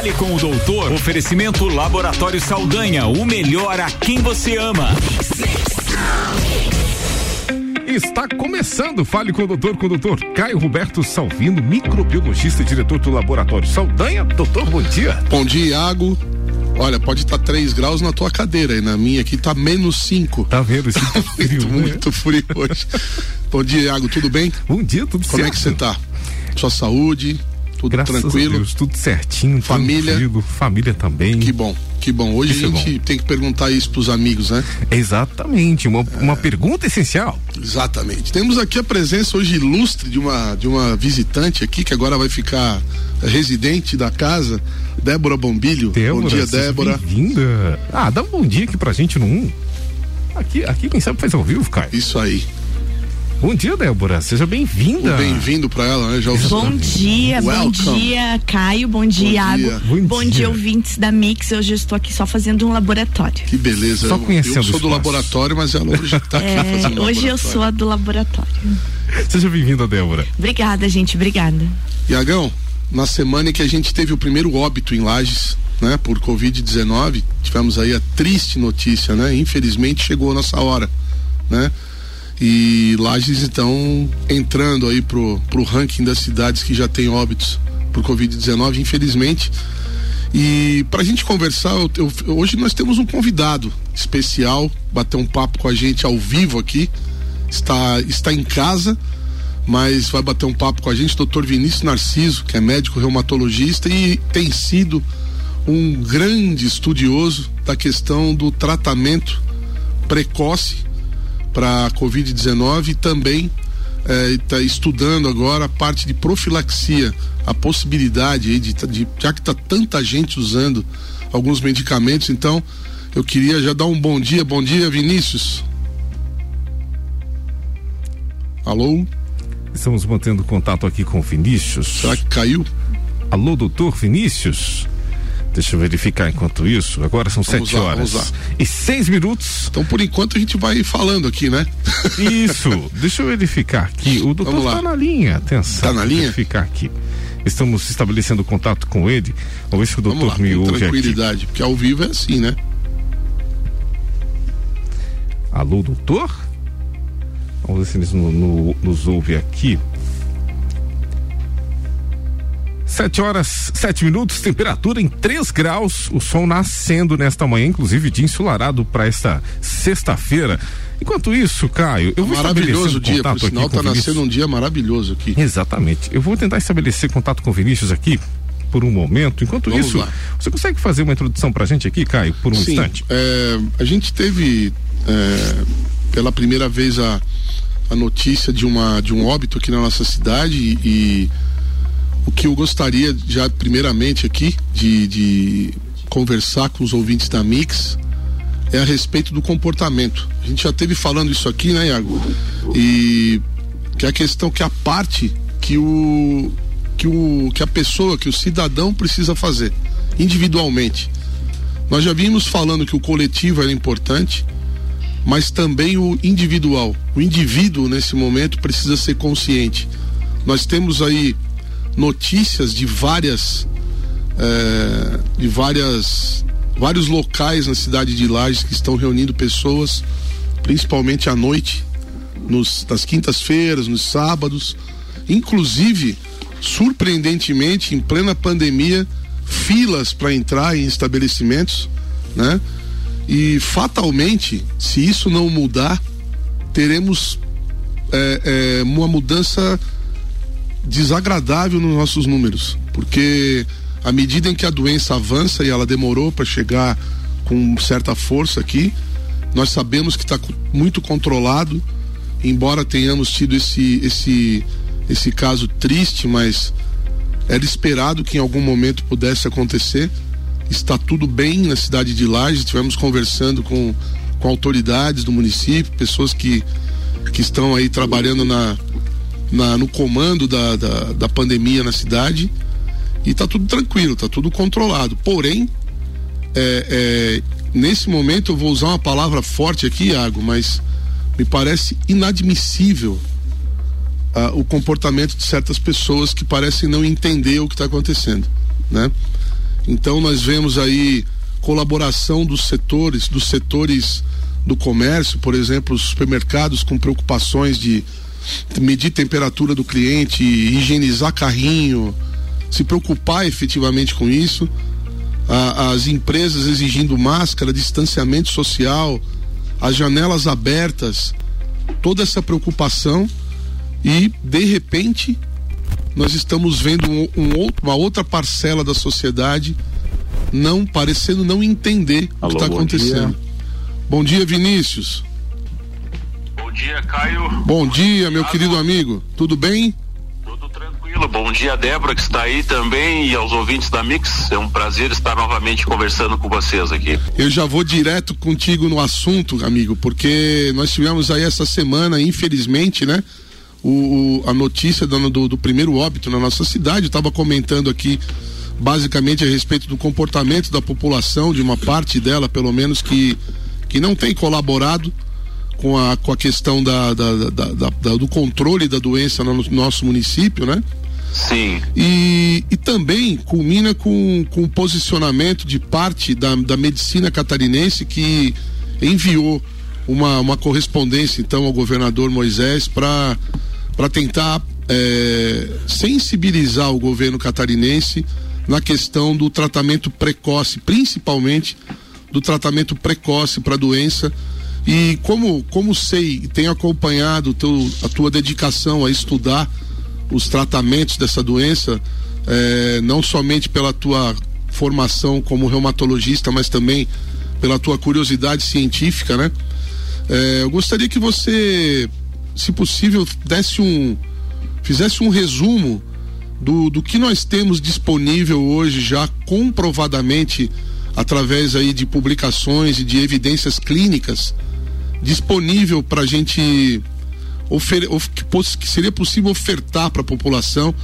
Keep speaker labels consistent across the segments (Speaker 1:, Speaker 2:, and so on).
Speaker 1: Fale com o doutor. Oferecimento Laboratório Saldanha, o melhor a quem você ama.
Speaker 2: Está começando, fale com o doutor, com o doutor Caio Roberto Salvino, microbiologista e diretor do Laboratório Saldanha. Doutor, bom dia.
Speaker 3: Bom dia, Iago. Olha, pode estar tá 3 graus na tua cadeira e na minha aqui tá menos 5.
Speaker 2: Tá vendo? Isso tá
Speaker 3: frio, muito, né? muito frio hoje. Bom dia, Iago, tudo bem?
Speaker 2: Bom dia, tudo
Speaker 3: Como
Speaker 2: certo.
Speaker 3: Como é que você tá? Sua saúde? Tudo
Speaker 2: Graças
Speaker 3: tranquilo?
Speaker 2: Deus, tudo certinho,
Speaker 3: família,
Speaker 2: tranquilo, família também.
Speaker 3: Que bom, que bom. Hoje isso a gente é tem que perguntar isso pros amigos, né?
Speaker 2: Exatamente, uma, é... uma pergunta essencial.
Speaker 3: Exatamente. Temos aqui a presença hoje ilustre de uma de uma visitante aqui que agora vai ficar residente da casa, Débora Bombilho.
Speaker 2: Débora,
Speaker 3: bom dia, Débora.
Speaker 2: Bem-vinda. Ah, dá um bom dia aqui pra gente no 1. Aqui, aqui quem sabe faz ao vivo, cara.
Speaker 3: Isso aí.
Speaker 2: Bom dia, Débora. Seja bem-vinda.
Speaker 3: Bem-vindo para ela, né? Já
Speaker 4: bom dia, Welcome. bom dia, Caio. Bom dia, Iago. Bom, bom dia. dia, ouvintes da Mix. Hoje eu estou aqui só fazendo um laboratório.
Speaker 3: Que beleza.
Speaker 2: Só conhecendo
Speaker 3: Eu sou do laboratório, mas ela hoje está aqui é, fazendo
Speaker 4: Hoje eu sou a do laboratório.
Speaker 2: Seja bem-vinda, Débora.
Speaker 4: Obrigada, gente. Obrigada.
Speaker 3: Iagão, na semana em que a gente teve o primeiro óbito em Lages, né, por Covid-19, tivemos aí a triste notícia, né? Infelizmente chegou a nossa hora, né? E Lages então entrando aí pro, pro ranking das cidades que já tem óbitos por Covid-19, infelizmente. E para a gente conversar, eu, eu, hoje nós temos um convidado especial, bater um papo com a gente ao vivo aqui. Está, está em casa, mas vai bater um papo com a gente, doutor Vinícius Narciso, que é médico reumatologista e tem sido um grande estudioso da questão do tratamento precoce para a Covid-19 e também está é, estudando agora a parte de profilaxia, a possibilidade de, de já que está tanta gente usando alguns medicamentos, então eu queria já dar um bom dia, bom dia Vinícius. Alô?
Speaker 2: Estamos mantendo contato aqui com o Vinícius.
Speaker 3: Será que caiu?
Speaker 2: Alô, doutor Vinícius? Deixa eu verificar enquanto isso. Agora são vamos sete lá, horas e seis minutos.
Speaker 3: Então, por enquanto, a gente vai falando aqui, né?
Speaker 2: Isso. Deixa eu verificar aqui. O doutor está na linha. Atenção.
Speaker 3: Está na linha?
Speaker 2: verificar aqui. Estamos estabelecendo contato com ele. Vamos ver se o doutor
Speaker 3: lá,
Speaker 2: me ouve
Speaker 3: tranquilidade,
Speaker 2: aqui.
Speaker 3: porque ao vivo é assim, né?
Speaker 2: Alô, doutor? Vamos ver se eles no, no, nos ouve aqui. Sete horas, sete minutos, temperatura em 3 graus, o sol nascendo nesta manhã, inclusive dia ensolarado para esta sexta-feira. Enquanto isso, Caio, eu vou
Speaker 3: maravilhoso
Speaker 2: um
Speaker 3: dia, por sinal tá nascendo um dia maravilhoso aqui.
Speaker 2: Exatamente. Eu vou tentar estabelecer contato com o Vinícius aqui por um momento. Enquanto
Speaker 3: Vamos
Speaker 2: isso,
Speaker 3: lá.
Speaker 2: você consegue fazer uma introdução pra gente aqui, Caio, por um
Speaker 3: Sim,
Speaker 2: instante?
Speaker 3: É, a gente teve é, pela primeira vez a, a notícia de uma de um óbito aqui na nossa cidade e, e o que eu gostaria já primeiramente aqui de, de conversar com os ouvintes da Mix é a respeito do comportamento. A gente já teve falando isso aqui, né, Iago? E que é a questão que a parte que o que o que a pessoa, que o cidadão precisa fazer individualmente. Nós já vimos falando que o coletivo era importante, mas também o individual. O indivíduo nesse momento precisa ser consciente. Nós temos aí notícias de várias é, de várias vários locais na cidade de Lages que estão reunindo pessoas, principalmente à noite, nos, nas quintas-feiras, nos sábados, inclusive surpreendentemente em plena pandemia, filas para entrar em estabelecimentos, né? E fatalmente, se isso não mudar, teremos é, é, uma mudança desagradável nos nossos números, porque à medida em que a doença avança e ela demorou para chegar com certa força aqui, nós sabemos que está muito controlado, embora tenhamos tido esse esse esse caso triste, mas era esperado que em algum momento pudesse acontecer. Está tudo bem na cidade de Lages, estivemos conversando com, com autoridades do município, pessoas que, que estão aí trabalhando na, na, no comando da, da, da pandemia na cidade e está tudo tranquilo, está tudo controlado. Porém, é, é, nesse momento eu vou usar uma palavra forte aqui, Iago, mas me parece inadmissível uh, o comportamento de certas pessoas que parecem não entender o que está acontecendo, né? Então nós vemos aí colaboração dos setores, dos setores do comércio, por exemplo, os supermercados com preocupações de medir temperatura do cliente, higienizar carrinho, se preocupar efetivamente com isso. as empresas exigindo máscara, distanciamento social, as janelas abertas, toda essa preocupação e de repente nós estamos vendo um, um, uma outra parcela da sociedade não parecendo não entender Alô, o que está acontecendo. Dia. Bom dia, Vinícius.
Speaker 5: Bom dia, Caio.
Speaker 3: Bom dia, meu querido amigo. Tudo bem?
Speaker 5: Tudo tranquilo. Bom dia, Débora, que está aí também, e aos ouvintes da Mix. É um prazer estar novamente conversando com vocês aqui.
Speaker 3: Eu já vou direto contigo no assunto, amigo, porque nós tivemos aí essa semana, infelizmente, né? O, o a notícia do, do, do primeiro óbito na nossa cidade. Estava comentando aqui basicamente a respeito do comportamento da população, de uma parte dela, pelo menos, que, que não tem colaborado com a, com a questão da, da, da, da do controle da doença no nosso município, né?
Speaker 5: Sim.
Speaker 3: E, e também culmina com, com o posicionamento de parte da, da medicina catarinense que enviou uma, uma correspondência então ao governador Moisés para tentar é, sensibilizar o governo catarinense na questão do tratamento precoce, principalmente do tratamento precoce para a doença. E como, como sei, tenho acompanhado teu, a tua dedicação a estudar os tratamentos dessa doença, eh, não somente pela tua formação como reumatologista, mas também pela tua curiosidade científica, né? Eh, eu gostaria que você, se possível, desse um, fizesse um resumo do, do que nós temos disponível hoje já comprovadamente através aí de publicações e de evidências clínicas disponível para a gente que seria possível ofertar para a população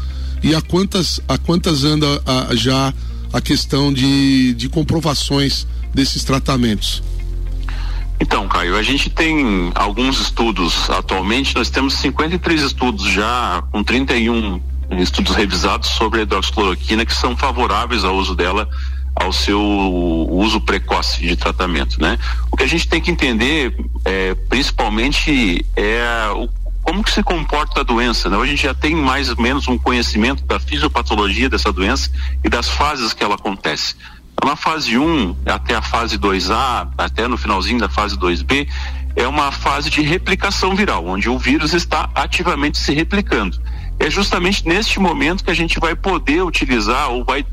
Speaker 3: e a quantas a quantas anda a, já a questão de, de comprovações desses tratamentos.
Speaker 5: Então, Caio, a gente tem alguns estudos atualmente, nós temos 53 estudos já com 31 estudos revisados sobre a hidroxicloroquina que são favoráveis ao uso dela ao seu uso precoce de tratamento, né? O que a gente tem que entender, é, principalmente, é o, como que se comporta a doença, né? Hoje a gente já tem mais ou menos um conhecimento da fisiopatologia dessa doença e das fases que ela acontece. Então, na fase 1 até a fase 2A, até no finalzinho da fase 2B, é uma fase de replicação viral, onde o vírus está ativamente se replicando é justamente neste momento que a gente vai poder utilizar ou vai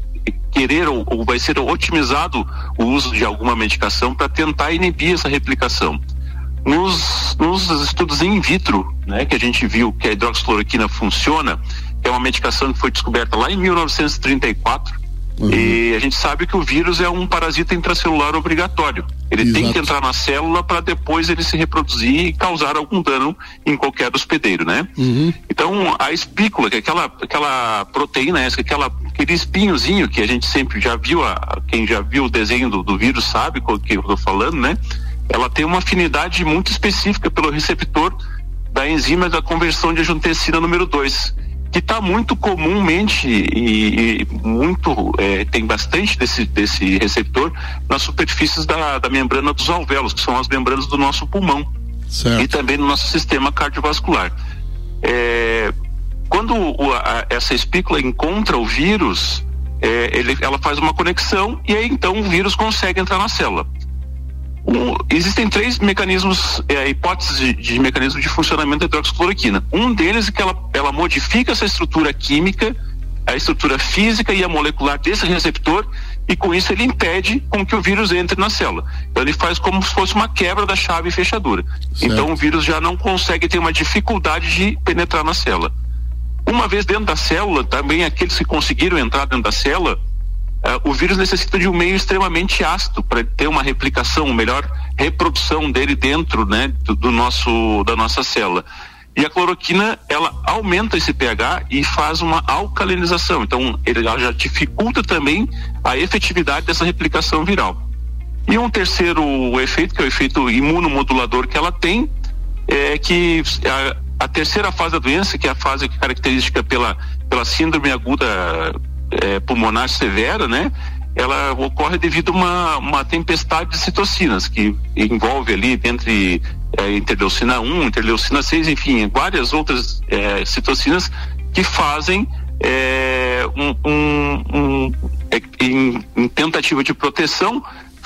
Speaker 5: querer ou, ou vai ser otimizado o uso de alguma medicação para tentar inibir essa replicação. Nos, nos estudos in vitro, né, que a gente viu que a hidroxicloroquina funciona, que é uma medicação que foi descoberta lá em 1934, Uhum. E a gente sabe que o vírus é um parasita intracelular obrigatório. Ele Exato. tem que entrar na célula para depois ele se reproduzir e causar algum dano em qualquer hospedeiro, né? Uhum. Então, a espícula, que é aquela, aquela proteína, essa, aquela, aquele espinhozinho que a gente sempre já viu, a, quem já viu o desenho do, do vírus sabe o que eu estou falando, né? Ela tem uma afinidade muito específica pelo receptor da enzima da conversão de angiotensina número 2 que está muito comumente e, e muito é, tem bastante desse, desse receptor nas superfícies da, da membrana dos alvéolos, que são as membranas do nosso pulmão certo. e também no nosso sistema cardiovascular. É, quando o, a, essa espícula encontra o vírus, é, ele, ela faz uma conexão e aí então o vírus consegue entrar na célula. Um, existem três mecanismos, é, hipóteses de, de, mecanismo de funcionamento da hidroxicloroquina. Um deles é que ela, ela modifica essa estrutura química, a estrutura física e a molecular desse receptor e com isso ele impede com que o vírus entre na célula. Então ele faz como se fosse uma quebra da chave fechadura. Certo. Então o vírus já não consegue ter uma dificuldade de penetrar na célula. Uma vez dentro da célula, também aqueles que conseguiram entrar dentro da célula, Uh, o vírus necessita de um meio extremamente ácido para ter uma replicação, uma melhor reprodução dele dentro, né, do, do, nosso da nossa célula. E a cloroquina ela aumenta esse pH e faz uma alcalinização. Então, ele já dificulta também a efetividade dessa replicação viral. E um terceiro efeito, que é o efeito imunomodulador que ela tem, é que a, a terceira fase da doença, que é a fase característica pela, pela síndrome aguda é, pulmonar severa, né? ela ocorre devido a uma, uma tempestade de citocinas que envolve ali entre é, interleucina 1, interleucina 6, enfim, várias outras é, citocinas que fazem é, um, um, um é, em, em, tentativa de proteção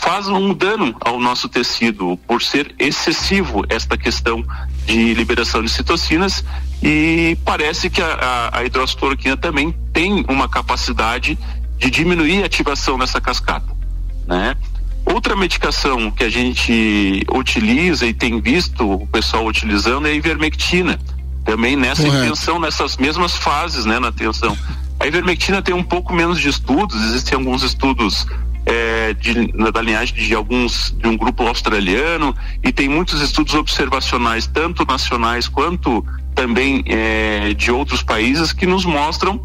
Speaker 5: faz um dano ao nosso tecido por ser excessivo esta questão de liberação de citocinas e parece que a, a, a também tem uma capacidade de diminuir a ativação nessa cascata, né? Outra medicação que a gente utiliza e tem visto o pessoal utilizando é a ivermectina, também nessa Correto. intenção, nessas mesmas fases, né, na atenção. A ivermectina tem um pouco menos de estudos, existem alguns estudos é, de, da linhagem de alguns de um grupo australiano e tem muitos estudos observacionais tanto nacionais quanto também é, de outros países que nos mostram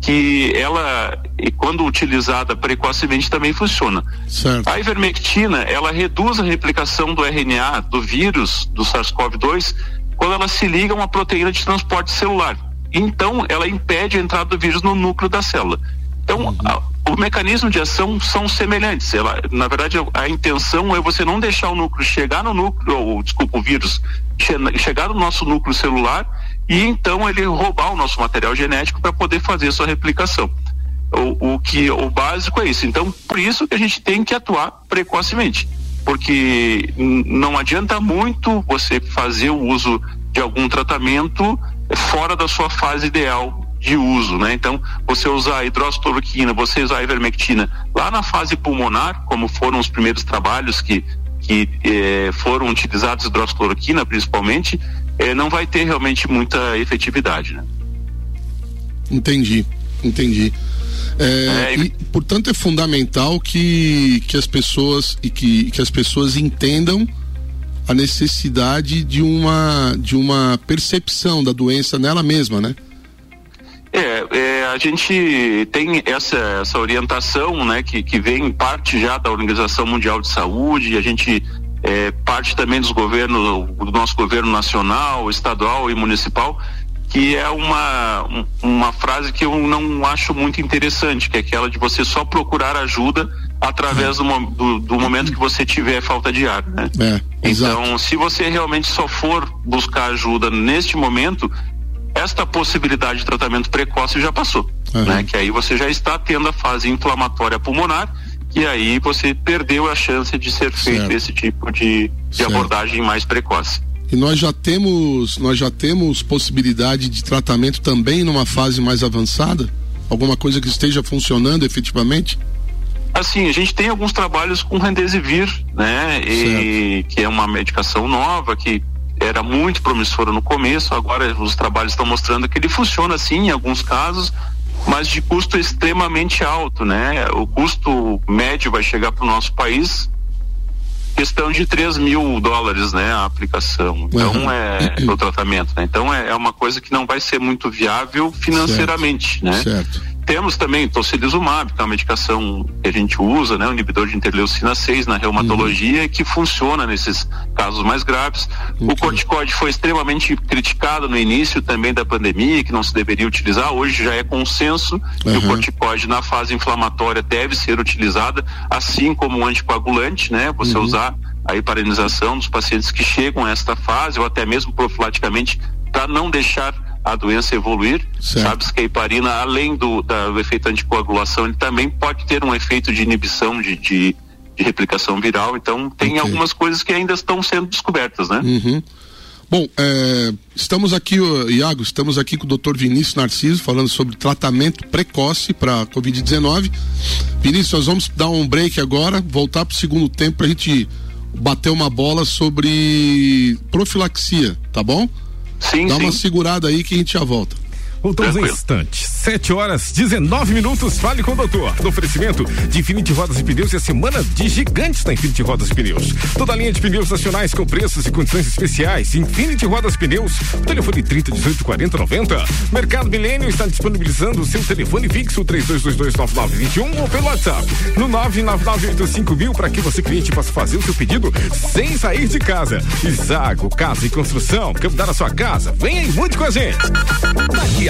Speaker 5: que ela, quando utilizada precocemente, também funciona. Certo. A ivermectina, ela reduz a replicação do RNA do vírus do SARS-CoV-2 quando ela se liga a uma proteína de transporte celular. Então, ela impede a entrada do vírus no núcleo da célula. Então, uhum. a, o mecanismo de ação são semelhantes. Ela, na verdade, a, intenção é você não deixar o núcleo chegar no núcleo, ou desculpa, o vírus che, chegar no nosso núcleo celular e então ele roubar o nosso material genético para poder fazer sua replicação. O, o, que o básico é isso. Então, por isso que a gente tem que atuar precocemente, porque não adianta muito você fazer o uso de algum tratamento fora da sua fase ideal de uso, né? Então, você usar hidroxicloroquina, você usar ivermectina lá na fase pulmonar, como foram os primeiros trabalhos que que eh, foram utilizados hidroxicloroquina principalmente, eh, não vai ter realmente muita efetividade, né?
Speaker 3: Entendi, entendi. É, é, e, portanto, é fundamental que, que as pessoas e que, que as pessoas entendam a necessidade de uma de uma percepção da doença nela mesma, né?
Speaker 5: É, é, a gente tem essa, essa orientação, né, que, que vem parte já da Organização Mundial de Saúde, a gente é, parte também dos governos, do nosso governo nacional, estadual e municipal, que é uma, uma frase que eu não acho muito interessante, que é aquela de você só procurar ajuda através do, do, do momento que você tiver falta de ar, né? É, então, se você realmente só for buscar ajuda neste momento, esta possibilidade de tratamento precoce já passou, uhum. né? Que aí você já está tendo a fase inflamatória pulmonar e aí você perdeu a chance de ser feito certo. esse tipo de, de abordagem mais precoce.
Speaker 3: E nós já temos, nós já temos possibilidade de tratamento também numa fase mais avançada? Alguma coisa que esteja funcionando efetivamente?
Speaker 5: Assim, a gente tem alguns trabalhos com Rendesivir, né? E, que é uma medicação nova que era muito promissora no começo, agora os trabalhos estão mostrando que ele funciona sim em alguns casos, mas de custo extremamente alto, né? O custo médio vai chegar para o nosso país questão de 3 mil dólares, né? A aplicação. Então uhum. é o tratamento, né? Então é, é, uma coisa que não vai ser muito viável financeiramente, certo. né? Certo. Temos também tocilizumab, que é uma medicação que a gente usa, né, um inibidor de interleucina 6 na reumatologia, uhum. que funciona nesses casos mais graves. Okay. O corticoide foi extremamente criticado no início também da pandemia, que não se deveria utilizar. Hoje já é consenso uhum. que o corticoide na fase inflamatória deve ser utilizada, assim como o anticoagulante, né? Você uhum. usar a hiparinização dos pacientes que chegam a esta fase ou até mesmo profilaticamente para não deixar a doença evoluir. Sabe-se que a heparina, além do, da, do efeito anticoagulação, ele também pode ter um efeito de inibição de, de, de replicação viral. Então, tem okay. algumas coisas que ainda estão sendo descobertas, né?
Speaker 3: Uhum. Bom, é, estamos aqui, Iago, estamos aqui com o Dr. Vinícius Narciso falando sobre tratamento precoce para Covid-19. Vinícius, nós vamos dar um break agora, voltar para o segundo tempo para a gente bater uma bola sobre profilaxia, tá bom?
Speaker 5: Sim,
Speaker 3: Dá
Speaker 5: sim.
Speaker 3: uma segurada aí que a gente já volta.
Speaker 2: Voltamos em instantes. 7 horas 19 minutos. Fale com o doutor. No oferecimento de Infinity Rodas e Pneus e a semana de gigantes da Infinity Rodas e Pneus. Toda a linha de pneus nacionais com preços e condições especiais. Infinity Rodas e Pneus. Telefone 30 18 40 90. Mercado Milênio está disponibilizando o seu telefone fixo 3222 9921 ou pelo WhatsApp no 99985 mil para que você cliente possa fazer o seu pedido sem sair de casa. Isago Casa e Construção. Quer mudar a sua casa? Venha e mude com a gente.
Speaker 1: Daqui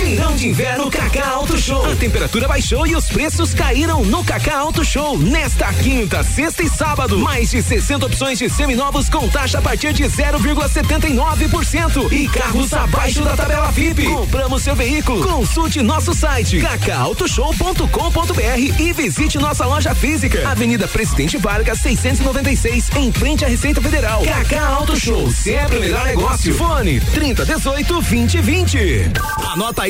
Speaker 1: Feirão de inverno Cacá Auto Show. A temperatura baixou e os preços caíram no Cacá Auto Show. Nesta quinta, sexta e sábado, mais de 60 opções de seminovos com taxa a partir de 0,79% e carros abaixo da tabela FIP. Compramos seu veículo. Consulte nosso site cacautoshow.com.br e visite nossa loja física. Avenida Presidente Vargas 696, em frente à Receita Federal. Cacá Auto Show, sempre o melhor negócio. Fone 3018 2020. Anota aí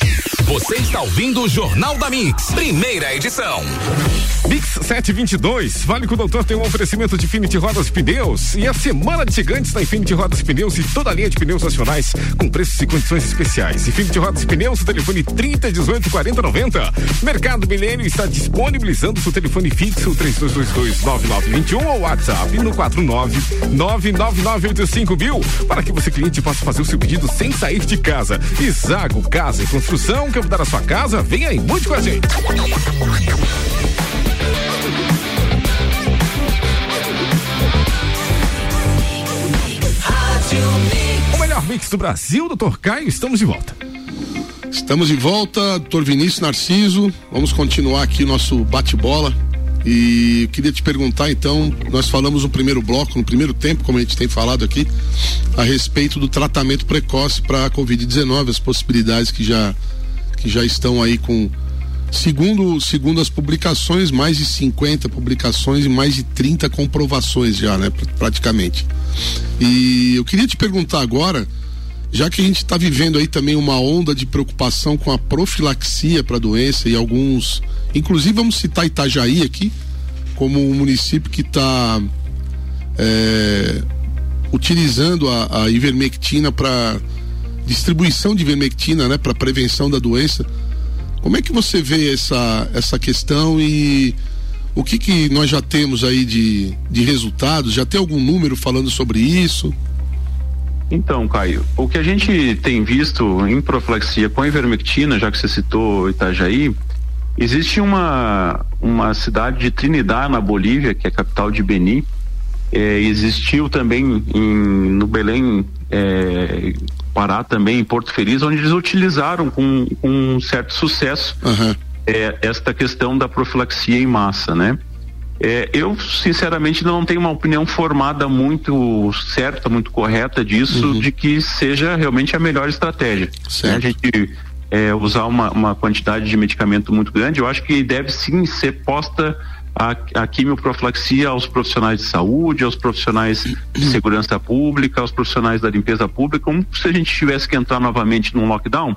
Speaker 6: Yeah.
Speaker 1: Você está ouvindo o Jornal da Mix, primeira edição.
Speaker 2: Mix 722, Vale com o Doutor tem um oferecimento de Infinity Rodas e Pneus e a semana de gigantes da Infinity Rodas e Pneus e toda a linha de pneus nacionais com preços e condições especiais. Infinity Rodas e Pneus, telefone 30 18 40 90. Mercado Milênio está disponibilizando seu telefone fixo 3222 9921 ou WhatsApp no 49 99985 mil para que você cliente possa fazer o seu pedido sem sair de casa. Isago Casa e Construção, que mudar a sua casa? Vem aí, mude com a gente. O melhor mix do Brasil, doutor Caio, estamos de volta.
Speaker 3: Estamos de volta, doutor Vinícius Narciso. Vamos continuar aqui o nosso bate-bola. E eu queria te perguntar, então, nós falamos no primeiro bloco, no primeiro tempo, como a gente tem falado aqui, a respeito do tratamento precoce para a Covid-19, as possibilidades que já, que já estão aí com. Segundo, segundo as publicações, mais de 50 publicações e mais de 30 comprovações já, né? Praticamente. E eu queria te perguntar agora, já que a gente está vivendo aí também uma onda de preocupação com a profilaxia para a doença e alguns, inclusive vamos citar Itajaí aqui como um município que está é, utilizando a, a ivermectina para distribuição de ivermectina, né, para prevenção da doença. Como é que você vê essa essa questão e o que que nós já temos aí de, de resultados? Já tem algum número falando sobre isso?
Speaker 5: Então, Caio, o que a gente tem visto em profilaxia com a ivermectina, já que você citou Itajaí, existe uma, uma cidade de Trinidad, na Bolívia, que é a capital de Benin. É, existiu também em, no Belém, é, Pará também, em Porto Feliz, onde eles utilizaram com, com um certo sucesso uhum. é, esta questão da profilaxia em massa, né? É, eu, sinceramente, não tenho uma opinião formada muito certa, muito correta disso, uhum. de que seja realmente a melhor estratégia. Né? A gente é, usar uma, uma quantidade de medicamento muito grande, eu acho que deve sim ser posta a, a quimioprofilaxia aos profissionais de saúde, aos profissionais de segurança pública, aos profissionais da limpeza pública, como se a gente tivesse que entrar novamente num lockdown.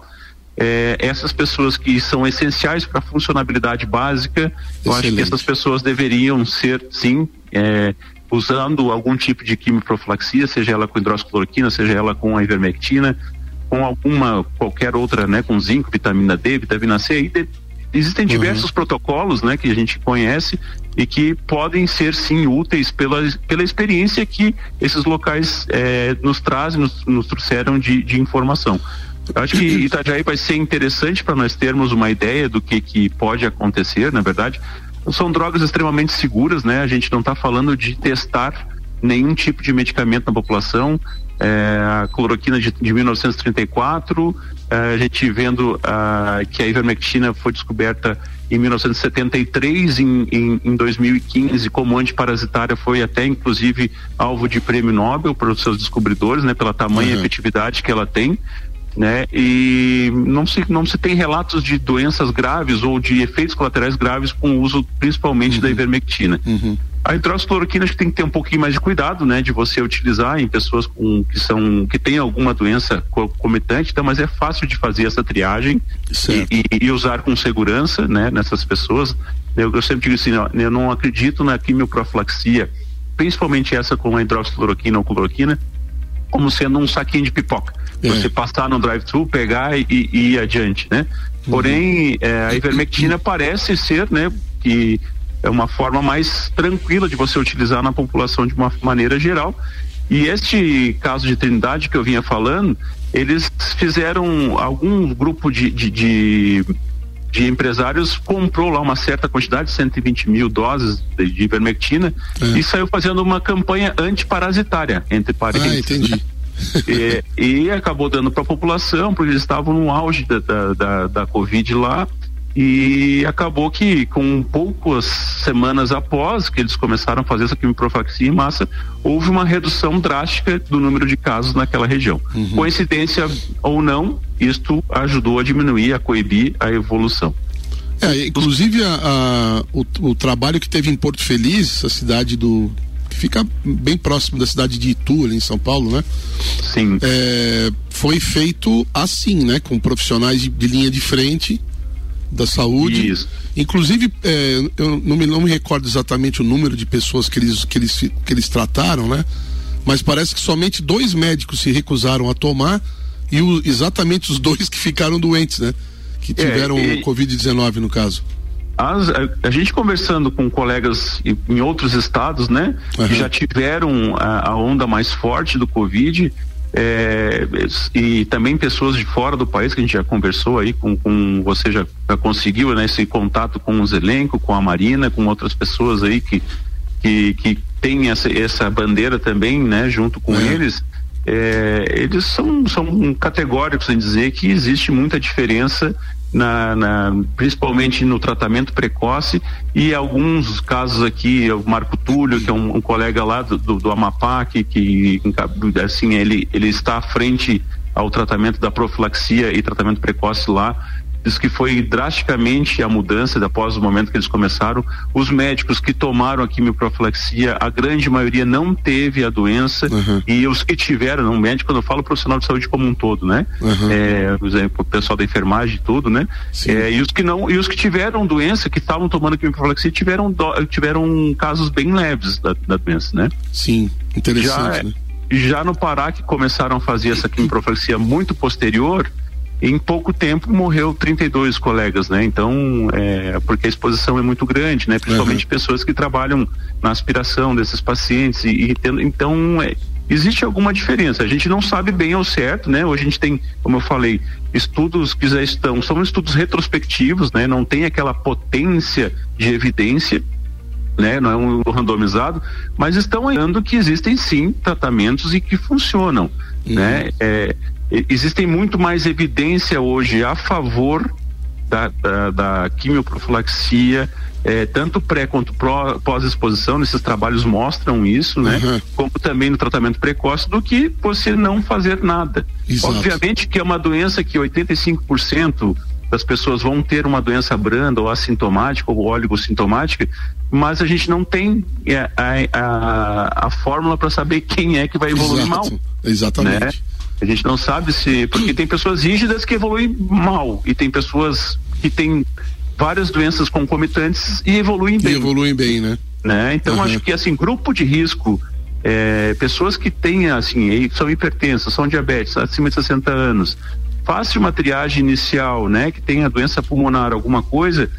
Speaker 5: É, essas pessoas que são essenciais para a funcionalidade básica, eu acho que essas pessoas deveriam ser, sim, é, usando algum tipo de quimioprofilaxia, seja ela com hidroxicloroquina, seja ela com a ivermectina, com alguma, qualquer outra, né, com zinco, vitamina D, vitamina C, e de, existem diversos uhum. protocolos, né, que a gente conhece e que podem ser sim úteis pela, pela experiência que esses locais é, nos trazem, nos, nos trouxeram de, de informação. Eu acho que Itajaí vai ser interessante para nós termos uma ideia do que, que pode acontecer, na verdade. São drogas extremamente seguras, né? A gente não está falando de testar nenhum tipo de medicamento na população. É, a cloroquina de, de 1934, é, a gente vendo uh, que a ivermectina foi descoberta em 1973, em, em, em 2015, como antiparasitária, foi até inclusive alvo de prêmio Nobel para os seus descobridores, né, pela tamanha uhum. efetividade que ela tem né? E não se, não se tem relatos de doenças graves ou de efeitos colaterais graves com o uso principalmente uhum. da ivermectina. Uhum. A hidroxicloroquina acho que tem que ter um pouquinho mais de cuidado, né, de você utilizar em pessoas com que são que têm alguma doença comitante, então, mas é fácil de fazer essa triagem e, e, e, usar com segurança, né, nessas pessoas. Eu, eu sempre digo assim, ó, eu não acredito na quimioprofilaxia, principalmente essa com a hidroxicloroquina ou cloroquina, como sendo um saquinho de pipoca. É. Você passar no drive-thru, pegar e, e, ir adiante, né? Uhum. Porém, é, a ivermectina parece ser, né, que é uma forma mais tranquila de você utilizar na população de uma maneira geral. E este caso de Trindade que eu vinha falando, eles fizeram algum grupo de, de, de, de empresários comprou lá uma certa quantidade, 120 mil doses de, de ivermectina, é. e saiu fazendo uma campanha antiparasitária, entre parênteses. Ah, entendi. e, e, acabou dando para a população, porque eles estavam no auge da, da, da, da Covid lá, e acabou que com poucas semanas após que eles começaram a fazer essa quimioprofilaxia em massa, houve uma redução drástica do número de casos naquela região. Uhum. Coincidência ou não, isto ajudou a diminuir, a coibir a evolução.
Speaker 3: É, inclusive a, a, o, o, trabalho que teve em Porto Feliz, a cidade do. que fica bem próximo da cidade de Itu, ali em São Paulo, né?
Speaker 5: Sim.
Speaker 3: É, foi feito assim, né? Com profissionais de, de linha de frente da saúde. Isso. Inclusive, é, eu não me, não me recordo exatamente o número de pessoas que eles, que, eles, que eles trataram, né? Mas parece que somente dois médicos se recusaram a tomar e o, exatamente os dois que ficaram doentes, né? Que é, tiveram é, Covid-19 no caso.
Speaker 5: As, a, a, gente conversando com colegas em, em outros estados, né? Uhum. Que já tiveram a, a onda mais forte do Covid, é, e também pessoas de fora do país que a gente já conversou aí com, com você já, já conseguiu né, esse contato com os elencos, com a Marina, com outras pessoas aí que que, que tem essa, essa bandeira também, né, junto com é. eles. É, eles são, são categóricos em dizer que existe muita diferença na, na, principalmente no tratamento precoce e alguns casos aqui, o Marco Túlio, que é um, um colega lá do, do, do, Amapá, que, que assim, ele, ele está à frente ao tratamento da profilaxia e tratamento precoce lá, diz que foi drasticamente a mudança após o momento que eles começaram. Os médicos que tomaram a quimioprofilaxia, a grande maioria não teve a doença uhum. e os que tiveram, não médico, quando eu falo profissional de saúde como um todo, né? Uhum. É, por exemplo, o pessoal da enfermagem e tudo, né? É, e os que não, e os que tiveram doença, que estavam tomando quimioprofilaxia, tiveram, do, tiveram casos bem leves da, da doença, né?
Speaker 3: Sim, interessante, já, né?
Speaker 5: Já no Pará, que começaram a fazer essa quimioprofilaxia muito posterior, em pouco tempo morreu 32 colegas, né? Então, é, porque a exposição é muito grande, né? Principalmente uhum. pessoas que trabalham na aspiração desses pacientes e, e tendo, então é, existe alguma diferença. A gente não sabe bem ao certo, né? Hoje a gente tem, como eu falei, estudos que já estão, são estudos retrospectivos, né? Não tem aquela potência de evidência, né? Não é um randomizado, mas estão olhando que existem sim tratamentos e que funcionam, uhum. né? É, existem muito mais evidência hoje a favor da, da, da quimioprofilaxia, é, tanto pré quanto pós-exposição, nesses trabalhos mostram isso, né? Uhum. Como também no tratamento precoce, do que você não fazer nada. Exato. Obviamente que é uma doença que 85% das pessoas vão ter uma doença branda ou assintomática ou oligosintomática, mas a gente não tem é, a, a, a fórmula para saber quem é que vai evoluir Exato. mal.
Speaker 3: Exatamente. Né?
Speaker 5: A gente não sabe se. Porque tem pessoas rígidas que evoluem mal e tem pessoas que têm várias doenças concomitantes e evoluem bem. E
Speaker 3: evoluem bem, né?
Speaker 5: né? Então uhum. acho que assim, grupo de risco, é, pessoas que têm assim, são hipertensas, são diabetes, acima de 60 anos, faça uma triagem inicial, né? Que tenha doença pulmonar, alguma coisa,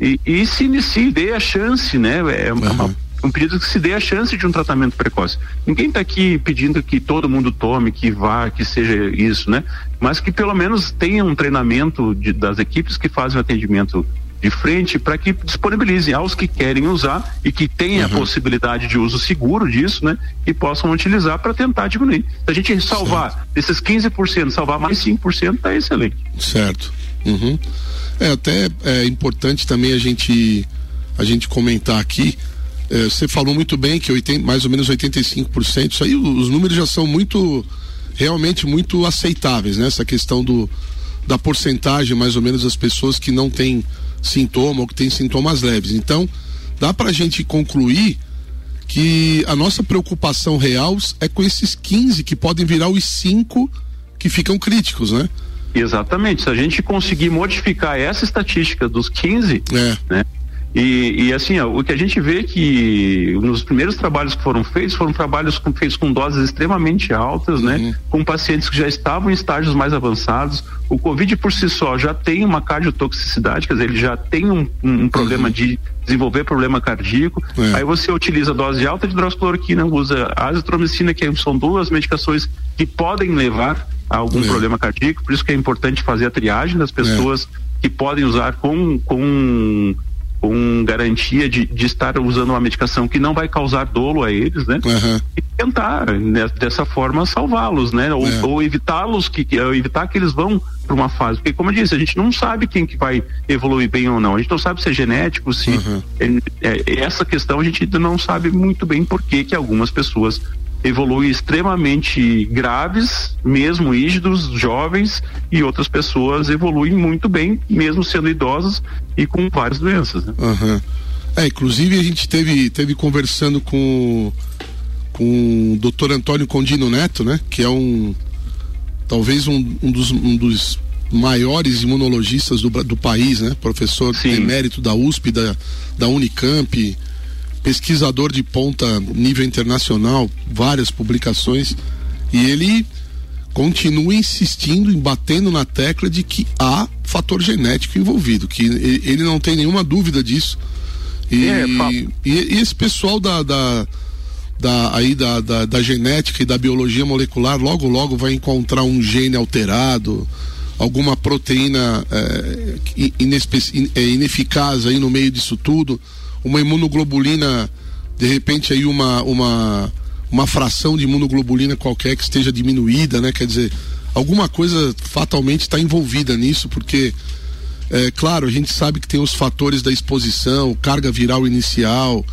Speaker 5: e, e se inicie, dê a chance, né? É uhum. uma um pedido que se dê a chance de um tratamento precoce. Ninguém está aqui pedindo que todo mundo tome, que vá, que seja isso, né? Mas que pelo menos tenha um treinamento de, das equipes que fazem o atendimento de frente para que disponibilizem aos que querem usar e que tenham uhum. a possibilidade de uso seguro disso, né? E possam utilizar para tentar diminuir. Se a gente salvar certo. desses 15%, salvar mais 5%, tá excelente.
Speaker 3: Certo. Uhum. É até é importante também a gente a gente comentar aqui. É, você falou muito bem que 80, mais ou menos 85%, isso aí os números já são muito realmente muito aceitáveis, né? Essa questão do da porcentagem mais ou menos das pessoas que não têm sintoma ou que têm sintomas leves. Então, dá para a gente concluir que a nossa preocupação real é com esses 15 que podem virar os 5 que ficam críticos, né?
Speaker 5: Exatamente. Se a gente conseguir modificar essa estatística dos 15, é. né? E, e, assim, ó, o que a gente vê que nos primeiros trabalhos que foram feitos foram trabalhos com, feitos com doses extremamente altas, né? uhum. né? Com pacientes que já estavam em estágios mais avançados. O Covid por si só já tem uma cardiotoxicidade, quer dizer, ele já tem um, um problema uhum. de desenvolver problema cardíaco. É. Aí você utiliza dose alta de hidroxicloroquina, usa azitromicina, que são duas medicações que podem levar a algum é. problema cardíaco, por isso que é importante fazer a triagem das pessoas é. que podem usar com, com com garantia de, de estar usando uma medicação que não vai causar dolo a eles, né? Uhum. E tentar né, dessa forma salvá-los, né? Ou, é. ou evitá-los que, que evitar que eles vão para uma fase, porque como eu disse, a gente não sabe quem que vai evoluir bem ou não. A gente não sabe se é genético, se uhum. é, é, essa questão a gente ainda não sabe muito bem por que que algumas pessoas evoluem extremamente graves, mesmo rígidos, jovens, e outras pessoas evoluem muito bem, mesmo sendo idosas e com várias doenças. Né?
Speaker 3: Uhum. É, inclusive a gente teve, teve conversando com, com o doutor Antônio Condino Neto, né? Que é um talvez um, um, dos, um dos maiores imunologistas do, do país, né? Professor Sim. emérito da USP, da, da Unicamp, pesquisador de ponta nível internacional, várias publicações, e ele continua insistindo em batendo na tecla de que há fator genético envolvido, que ele não tem nenhuma dúvida disso. E, é, e, e esse pessoal da, da, da aí da, da, da, genética e da biologia molecular logo logo vai encontrar um gene alterado, alguma proteína é, é ineficaz aí no meio disso tudo uma imunoglobulina, de repente aí uma, uma, uma fração de imunoglobulina qualquer que esteja diminuída, né? Quer dizer, alguma coisa fatalmente está envolvida nisso, porque é claro, a gente sabe que tem os fatores da exposição, carga viral inicial,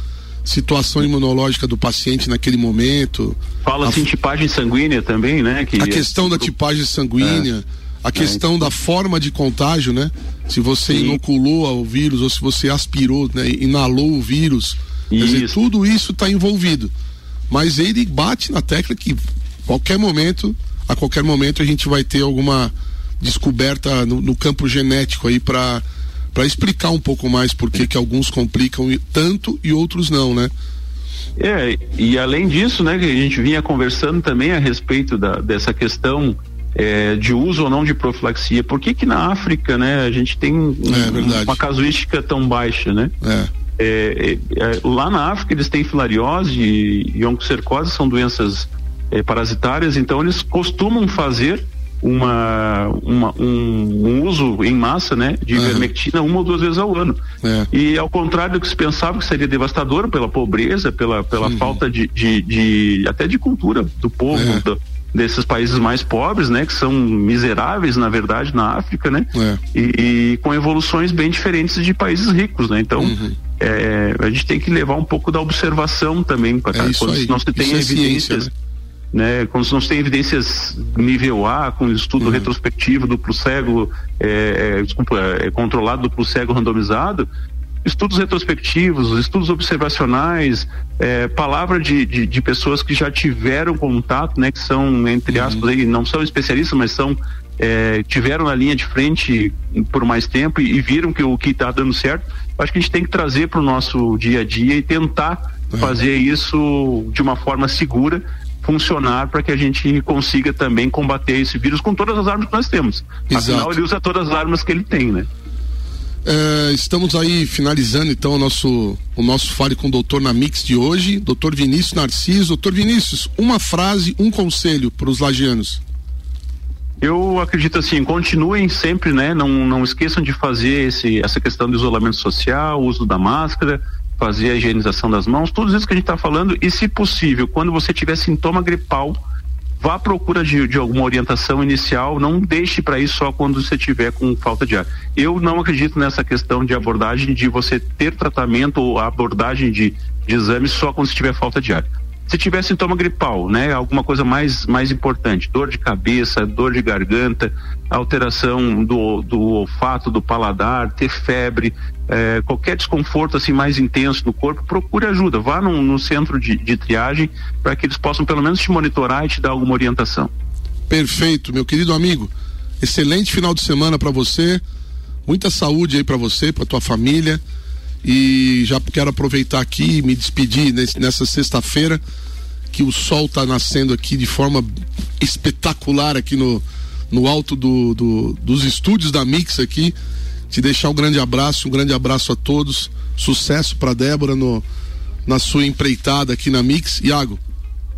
Speaker 3: situação imunológica do paciente naquele momento.
Speaker 5: Fala-se em tipagem sanguínea também, né?
Speaker 3: Que a questão da tipagem sanguínea. É a questão da forma de contágio, né? Se você Sim. inoculou o vírus ou se você aspirou, né? inalou o vírus. Quer dizer, tudo isso está envolvido. Mas ele bate na tecla que qualquer momento, a qualquer momento a gente vai ter alguma descoberta no, no campo genético aí para para explicar um pouco mais por que que alguns complicam tanto e outros não, né?
Speaker 5: É, e além disso, né, que a gente vinha conversando também a respeito da, dessa questão é, de uso ou não de profilaxia. Por que que na África, né, a gente tem um, é, uma casuística tão baixa, né? É. é. É, lá na África eles têm filariose e, e oncocercose, são doenças parasitárias, então eles costumam fazer uma, uma um, um, uso em massa, né, de uhum. ivermectina uma ou duas vezes ao ano. É. E ao contrário do que se pensava que seria devastador pela pobreza, pela, pela uhum. falta de, de, de, até de cultura do povo, é. do, desses países mais pobres, né, que são miseráveis na verdade na África, né, é. e, e, com evoluções bem diferentes de países ricos, né. Então uhum. é, a gente tem que levar um pouco da observação também para é quando aí. não se tem isso é evidências. Ciência, né? né? Quando não se tem evidências nível A, com estudo uhum. retrospectivo duplo cego, é, é, desculpa, é, controlado duplo cego randomizado, estudos retrospectivos, estudos observacionais, é, palavra de, de, de, pessoas que já tiveram contato, né, que são, entre uhum. aspas, aí, não são especialistas, mas são é, tiveram na linha de frente por mais tempo e, e viram que o que está dando certo. Acho que a gente tem que trazer para o nosso dia a dia e tentar uhum. fazer isso de uma forma segura funcionar para que a gente consiga também combater esse vírus com todas as armas que nós temos. Exato. Afinal, ele usa todas as armas que ele tem, né?
Speaker 3: É, estamos aí finalizando então o nosso, o nosso Fale com o Doutor na Mix de hoje. Doutor Vinícius Narciso. Doutor Vinícius, uma frase, um conselho para os lagianos.
Speaker 5: Eu acredito assim, continuem sempre, né? Não, não esqueçam de fazer esse, essa questão do isolamento social, uso da máscara, fazer a higienização das mãos, tudo isso que a gente está falando, e se possível, quando você tiver sintoma gripal, vá à procura de, de alguma orientação inicial, não deixe para isso só quando você tiver com falta de ar. Eu não acredito nessa questão de abordagem de você ter tratamento ou abordagem de, de exame só quando você tiver falta de ar. Se tiver sintoma gripal, né, alguma coisa mais, mais importante, dor de cabeça, dor de garganta, alteração do, do olfato, do paladar, ter febre, eh, qualquer desconforto assim mais intenso no corpo, procure ajuda. Vá no, no centro de, de triagem para que eles possam pelo menos te monitorar e te dar alguma orientação.
Speaker 3: Perfeito, meu querido amigo. Excelente final de semana para você. Muita saúde aí para você, para tua família. E já quero aproveitar aqui e me despedir nesse, nessa sexta-feira, que o sol está nascendo aqui de forma espetacular aqui no, no alto do, do, dos estúdios da Mix aqui. Te deixar um grande abraço, um grande abraço a todos. Sucesso para Débora no, na sua empreitada aqui na Mix. Iago,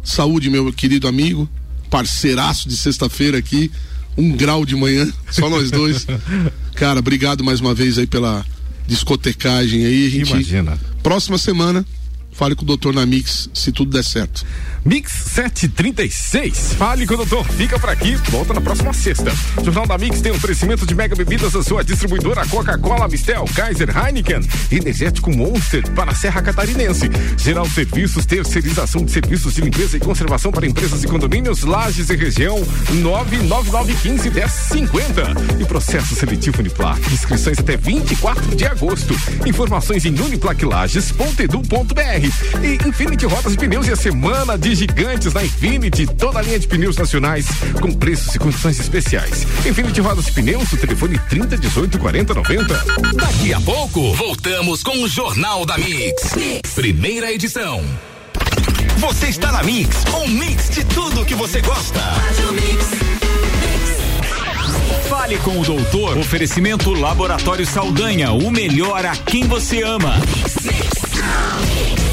Speaker 3: saúde, meu querido amigo, parceiraço de sexta-feira aqui. Um grau de manhã, só nós dois. Cara, obrigado mais uma vez aí pela discotecagem aí. A gente,
Speaker 2: Imagina.
Speaker 3: Próxima semana, fale com o doutor na Mix, se tudo der certo.
Speaker 2: Mix 736. Fale com o doutor. Fica por aqui. Volta na próxima sexta. Jornal da Mix tem um oferecimento de mega bebidas da sua distribuidora Coca-Cola, Mistel, Kaiser, Heineken. Energético Monster para a Serra Catarinense. Geral Serviços, terceirização de serviços de limpeza e conservação para empresas e condomínios, lajes e região. 99915 1050. E processo seletivo Uniplac. Inscrições até 24 de agosto. Informações em uniplaquilages.edu.br. E Infinity Rodas e Pneus e a semana de gigantes na Infinity, toda a linha de pneus nacionais com preços e condições especiais. Infinity Rodas e Pneus, o telefone 30 18 40 90.
Speaker 1: Daqui a pouco, voltamos com o Jornal da mix. Primeira edição. Você está na Mix, um mix de tudo que você gosta. Fale com o doutor. Oferecimento Laboratório Saldanha, o melhor a quem você ama. Mix, mix.